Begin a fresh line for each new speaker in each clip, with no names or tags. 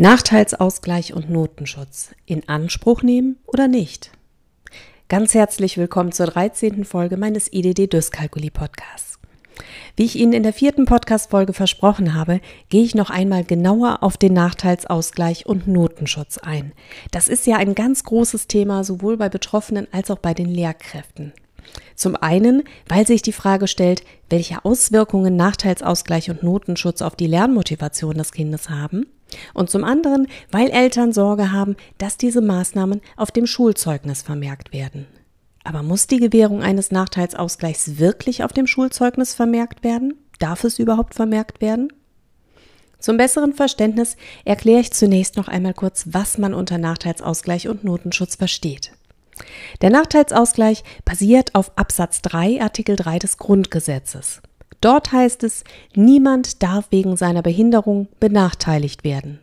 Nachteilsausgleich und Notenschutz in Anspruch nehmen oder nicht? Ganz herzlich willkommen zur 13. Folge meines IDD-Dyskalkuli-Podcasts. Wie ich Ihnen in der vierten Podcast-Folge versprochen habe, gehe ich noch einmal genauer auf den Nachteilsausgleich und Notenschutz ein. Das ist ja ein ganz großes Thema, sowohl bei Betroffenen als auch bei den Lehrkräften. Zum einen, weil sich die Frage stellt, welche Auswirkungen Nachteilsausgleich und Notenschutz auf die Lernmotivation des Kindes haben. Und zum anderen, weil Eltern Sorge haben, dass diese Maßnahmen auf dem Schulzeugnis vermerkt werden. Aber muss die Gewährung eines Nachteilsausgleichs wirklich auf dem Schulzeugnis vermerkt werden? Darf es überhaupt vermerkt werden? Zum besseren Verständnis erkläre ich zunächst noch einmal kurz, was man unter Nachteilsausgleich und Notenschutz versteht. Der Nachteilsausgleich basiert auf Absatz 3 Artikel 3 des Grundgesetzes. Dort heißt es, niemand darf wegen seiner Behinderung benachteiligt werden.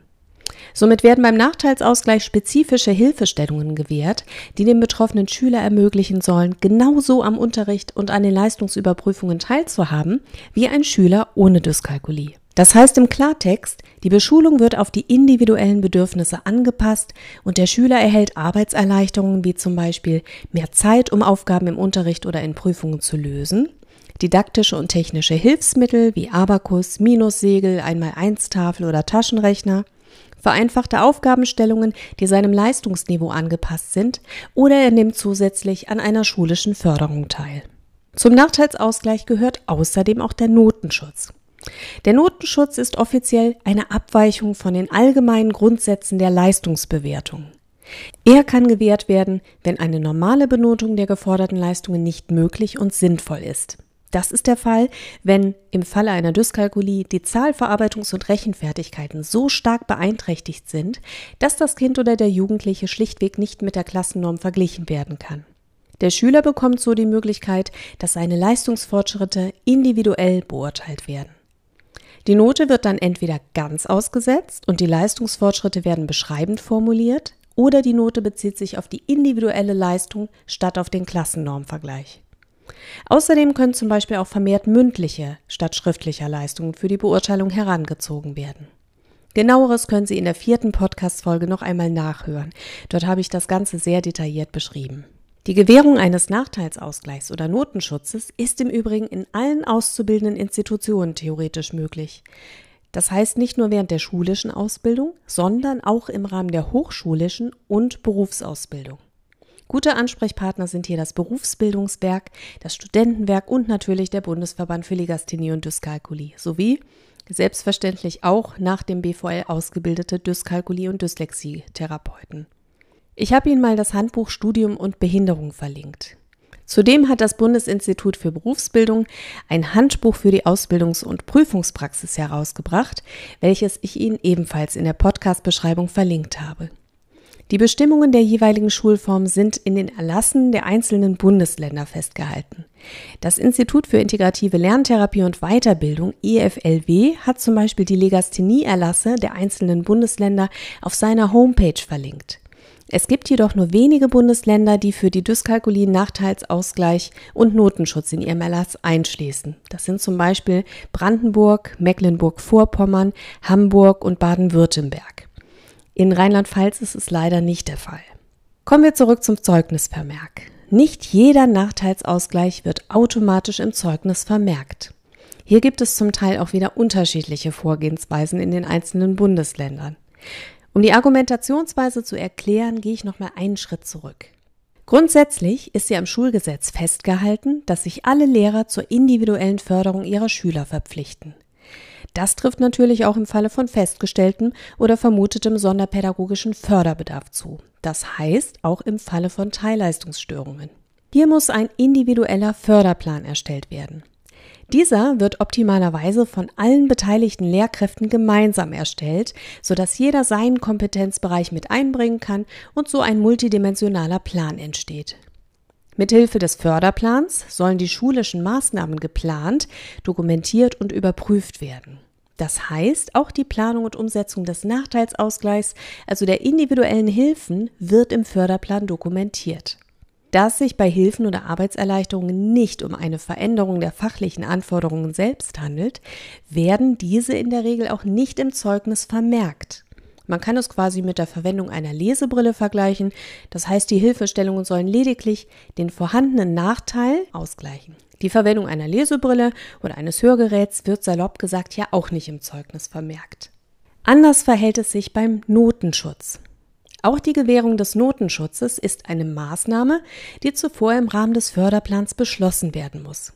Somit werden beim Nachteilsausgleich spezifische Hilfestellungen gewährt, die dem betroffenen Schüler ermöglichen sollen, genauso am Unterricht und an den Leistungsüberprüfungen teilzuhaben wie ein Schüler ohne Dyskalkulie. Das heißt im Klartext, die Beschulung wird auf die individuellen Bedürfnisse angepasst und der Schüler erhält Arbeitserleichterungen wie zum Beispiel mehr Zeit, um Aufgaben im Unterricht oder in Prüfungen zu lösen, didaktische und technische Hilfsmittel wie Abakus, Minussegel, Einmal-Eins-Tafel oder Taschenrechner, vereinfachte Aufgabenstellungen, die seinem Leistungsniveau angepasst sind, oder er nimmt zusätzlich an einer schulischen Förderung teil. Zum Nachteilsausgleich gehört außerdem auch der Notenschutz. Der Notenschutz ist offiziell eine Abweichung von den allgemeinen Grundsätzen der Leistungsbewertung. Er kann gewährt werden, wenn eine normale Benotung der geforderten Leistungen nicht möglich und sinnvoll ist. Das ist der Fall, wenn im Falle einer Dyskalkulie die Zahlverarbeitungs- und Rechenfertigkeiten so stark beeinträchtigt sind, dass das Kind oder der Jugendliche schlichtweg nicht mit der Klassennorm verglichen werden kann. Der Schüler bekommt so die Möglichkeit, dass seine Leistungsfortschritte individuell beurteilt werden. Die Note wird dann entweder ganz ausgesetzt und die Leistungsfortschritte werden beschreibend formuliert, oder die Note bezieht sich auf die individuelle Leistung statt auf den Klassennormvergleich. Außerdem können zum Beispiel auch vermehrt mündliche statt schriftlicher Leistungen für die Beurteilung herangezogen werden. Genaueres können Sie in der vierten Podcast-Folge noch einmal nachhören. Dort habe ich das Ganze sehr detailliert beschrieben. Die Gewährung eines Nachteilsausgleichs oder Notenschutzes ist im Übrigen in allen auszubildenden Institutionen theoretisch möglich. Das heißt nicht nur während der schulischen Ausbildung, sondern auch im Rahmen der hochschulischen und Berufsausbildung. Gute Ansprechpartner sind hier das Berufsbildungswerk, das Studentenwerk und natürlich der Bundesverband für Legasthenie und Dyskalkulie sowie selbstverständlich auch nach dem BVL ausgebildete Dyskalkulie- und Dyslexie-Therapeuten. Ich habe Ihnen mal das Handbuch Studium und Behinderung verlinkt. Zudem hat das Bundesinstitut für Berufsbildung ein Handbuch für die Ausbildungs- und Prüfungspraxis herausgebracht, welches ich Ihnen ebenfalls in der Podcast-Beschreibung verlinkt habe. Die Bestimmungen der jeweiligen Schulform sind in den Erlassen der einzelnen Bundesländer festgehalten. Das Institut für integrative Lerntherapie und Weiterbildung EFLW hat zum Beispiel die Legasthenie-Erlasse der einzelnen Bundesländer auf seiner Homepage verlinkt. Es gibt jedoch nur wenige Bundesländer, die für die Dyskalkulie Nachteilsausgleich und Notenschutz in ihrem Erlass einschließen. Das sind zum Beispiel Brandenburg, Mecklenburg-Vorpommern, Hamburg und Baden-Württemberg. In Rheinland-Pfalz ist es leider nicht der Fall. Kommen wir zurück zum Zeugnisvermerk. Nicht jeder Nachteilsausgleich wird automatisch im Zeugnis vermerkt. Hier gibt es zum Teil auch wieder unterschiedliche Vorgehensweisen in den einzelnen Bundesländern. Um die Argumentationsweise zu erklären, gehe ich noch mal einen Schritt zurück. Grundsätzlich ist ja im Schulgesetz festgehalten, dass sich alle Lehrer zur individuellen Förderung ihrer Schüler verpflichten. Das trifft natürlich auch im Falle von festgestelltem oder vermutetem sonderpädagogischen Förderbedarf zu. Das heißt auch im Falle von Teilleistungsstörungen. Hier muss ein individueller Förderplan erstellt werden. Dieser wird optimalerweise von allen beteiligten Lehrkräften gemeinsam erstellt, sodass jeder seinen Kompetenzbereich mit einbringen kann und so ein multidimensionaler Plan entsteht. Mithilfe des Förderplans sollen die schulischen Maßnahmen geplant, dokumentiert und überprüft werden. Das heißt, auch die Planung und Umsetzung des Nachteilsausgleichs, also der individuellen Hilfen, wird im Förderplan dokumentiert. Da es sich bei Hilfen oder Arbeitserleichterungen nicht um eine Veränderung der fachlichen Anforderungen selbst handelt, werden diese in der Regel auch nicht im Zeugnis vermerkt. Man kann es quasi mit der Verwendung einer Lesebrille vergleichen. Das heißt, die Hilfestellungen sollen lediglich den vorhandenen Nachteil ausgleichen. Die Verwendung einer Lesebrille oder eines Hörgeräts wird salopp gesagt ja auch nicht im Zeugnis vermerkt. Anders verhält es sich beim Notenschutz. Auch die Gewährung des Notenschutzes ist eine Maßnahme, die zuvor im Rahmen des Förderplans beschlossen werden muss.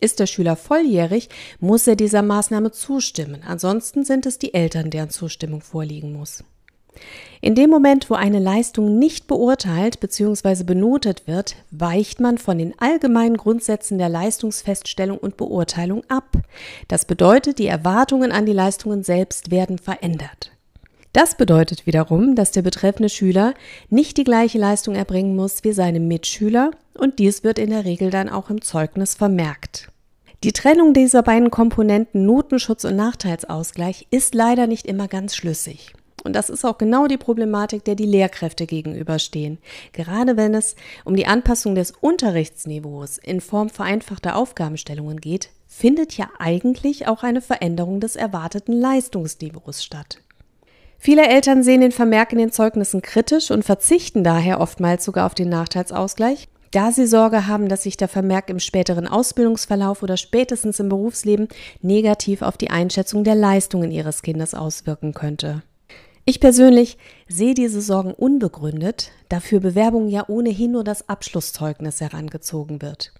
Ist der Schüler volljährig, muss er dieser Maßnahme zustimmen, ansonsten sind es die Eltern, deren Zustimmung vorliegen muss. In dem Moment, wo eine Leistung nicht beurteilt bzw. benotet wird, weicht man von den allgemeinen Grundsätzen der Leistungsfeststellung und Beurteilung ab. Das bedeutet, die Erwartungen an die Leistungen selbst werden verändert. Das bedeutet wiederum, dass der betreffende Schüler nicht die gleiche Leistung erbringen muss wie seine Mitschüler und dies wird in der Regel dann auch im Zeugnis vermerkt. Die Trennung dieser beiden Komponenten Notenschutz und Nachteilsausgleich ist leider nicht immer ganz schlüssig. Und das ist auch genau die Problematik, der die Lehrkräfte gegenüberstehen. Gerade wenn es um die Anpassung des Unterrichtsniveaus in Form vereinfachter Aufgabenstellungen geht, findet ja eigentlich auch eine Veränderung des erwarteten Leistungsniveaus statt. Viele Eltern sehen den Vermerk in den Zeugnissen kritisch und verzichten daher oftmals sogar auf den Nachteilsausgleich, da sie Sorge haben, dass sich der Vermerk im späteren Ausbildungsverlauf oder spätestens im Berufsleben negativ auf die Einschätzung der Leistungen ihres Kindes auswirken könnte. Ich persönlich sehe diese Sorgen unbegründet, da für Bewerbungen ja ohnehin nur das Abschlusszeugnis herangezogen wird.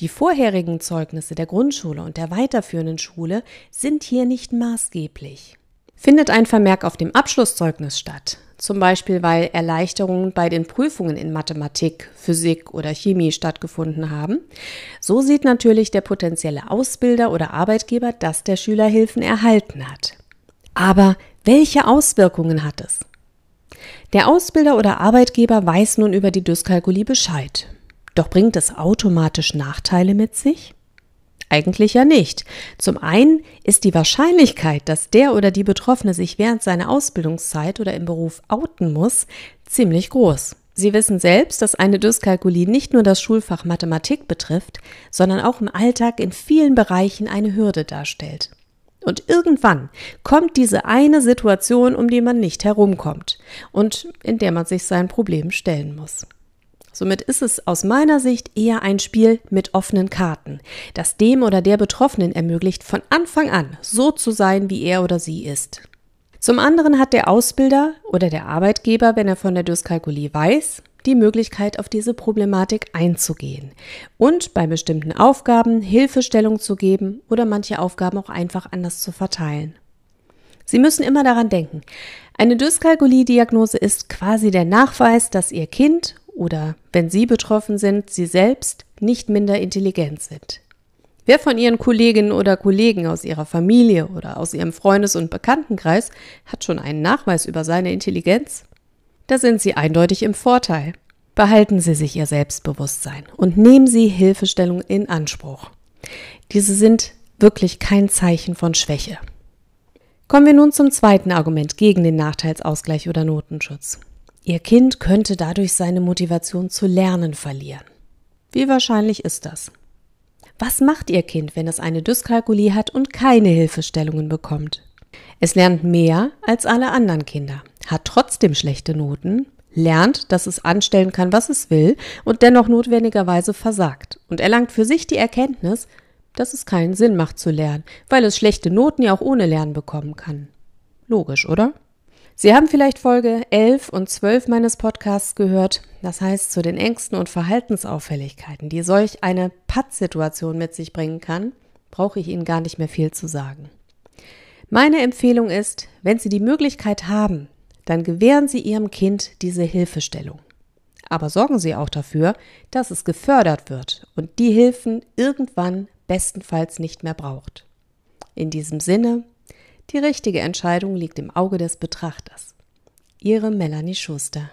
Die vorherigen Zeugnisse der Grundschule und der weiterführenden Schule sind hier nicht maßgeblich. Findet ein Vermerk auf dem Abschlusszeugnis statt, zum Beispiel weil Erleichterungen bei den Prüfungen in Mathematik, Physik oder Chemie stattgefunden haben, so sieht natürlich der potenzielle Ausbilder oder Arbeitgeber, dass der Schüler Hilfen erhalten hat. Aber welche Auswirkungen hat es? Der Ausbilder oder Arbeitgeber weiß nun über die Dyskalkulie Bescheid. Doch bringt es automatisch Nachteile mit sich? Eigentlich ja nicht. Zum einen ist die Wahrscheinlichkeit, dass der oder die Betroffene sich während seiner Ausbildungszeit oder im Beruf outen muss, ziemlich groß. Sie wissen selbst, dass eine Dyskalkulie nicht nur das Schulfach Mathematik betrifft, sondern auch im Alltag in vielen Bereichen eine Hürde darstellt. Und irgendwann kommt diese eine Situation, um die man nicht herumkommt und in der man sich sein Problem stellen muss. Somit ist es aus meiner Sicht eher ein Spiel mit offenen Karten, das dem oder der Betroffenen ermöglicht, von Anfang an so zu sein, wie er oder sie ist. Zum anderen hat der Ausbilder oder der Arbeitgeber, wenn er von der Dyskalkulie weiß, die Möglichkeit, auf diese Problematik einzugehen und bei bestimmten Aufgaben Hilfestellung zu geben oder manche Aufgaben auch einfach anders zu verteilen. Sie müssen immer daran denken, eine Dyskalkulie-Diagnose ist quasi der Nachweis, dass Ihr Kind oder wenn Sie betroffen sind, Sie selbst nicht minder intelligent sind. Wer von Ihren Kolleginnen oder Kollegen aus Ihrer Familie oder aus Ihrem Freundes- und Bekanntenkreis hat schon einen Nachweis über seine Intelligenz? Da sind Sie eindeutig im Vorteil. Behalten Sie sich Ihr Selbstbewusstsein und nehmen Sie Hilfestellung in Anspruch. Diese sind wirklich kein Zeichen von Schwäche. Kommen wir nun zum zweiten Argument gegen den Nachteilsausgleich oder Notenschutz. Ihr Kind könnte dadurch seine Motivation zu lernen verlieren. Wie wahrscheinlich ist das? Was macht Ihr Kind, wenn es eine Dyskalkulie hat und keine Hilfestellungen bekommt? Es lernt mehr als alle anderen Kinder, hat trotzdem schlechte Noten, lernt, dass es anstellen kann, was es will und dennoch notwendigerweise versagt und erlangt für sich die Erkenntnis, dass es keinen Sinn macht zu lernen, weil es schlechte Noten ja auch ohne Lernen bekommen kann. Logisch, oder? Sie haben vielleicht Folge 11 und 12 meines Podcasts gehört, das heißt zu den Ängsten und Verhaltensauffälligkeiten, die solch eine Pattsituation mit sich bringen kann, brauche ich Ihnen gar nicht mehr viel zu sagen. Meine Empfehlung ist, wenn Sie die Möglichkeit haben, dann gewähren Sie Ihrem Kind diese Hilfestellung. Aber sorgen Sie auch dafür, dass es gefördert wird und die Hilfen irgendwann bestenfalls nicht mehr braucht. In diesem Sinne, die richtige Entscheidung liegt im Auge des Betrachters. Ihre Melanie Schuster.